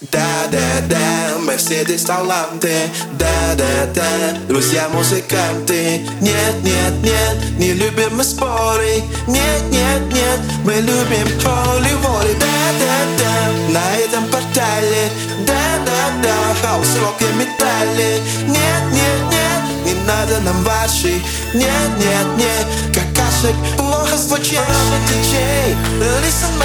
Да-да-да, Мерседес таланты. Да-да-да, друзья музыканты. Нет, нет, нет, не любим мы споры. Нет, нет, нет, мы любим холи-воли Да-да-да, на этом портале. Да-да-да, хаос, рок и металли Нет, нет, нет, не надо нам ваши. Нет, нет, нет, какашек плохо звучит DJ, listen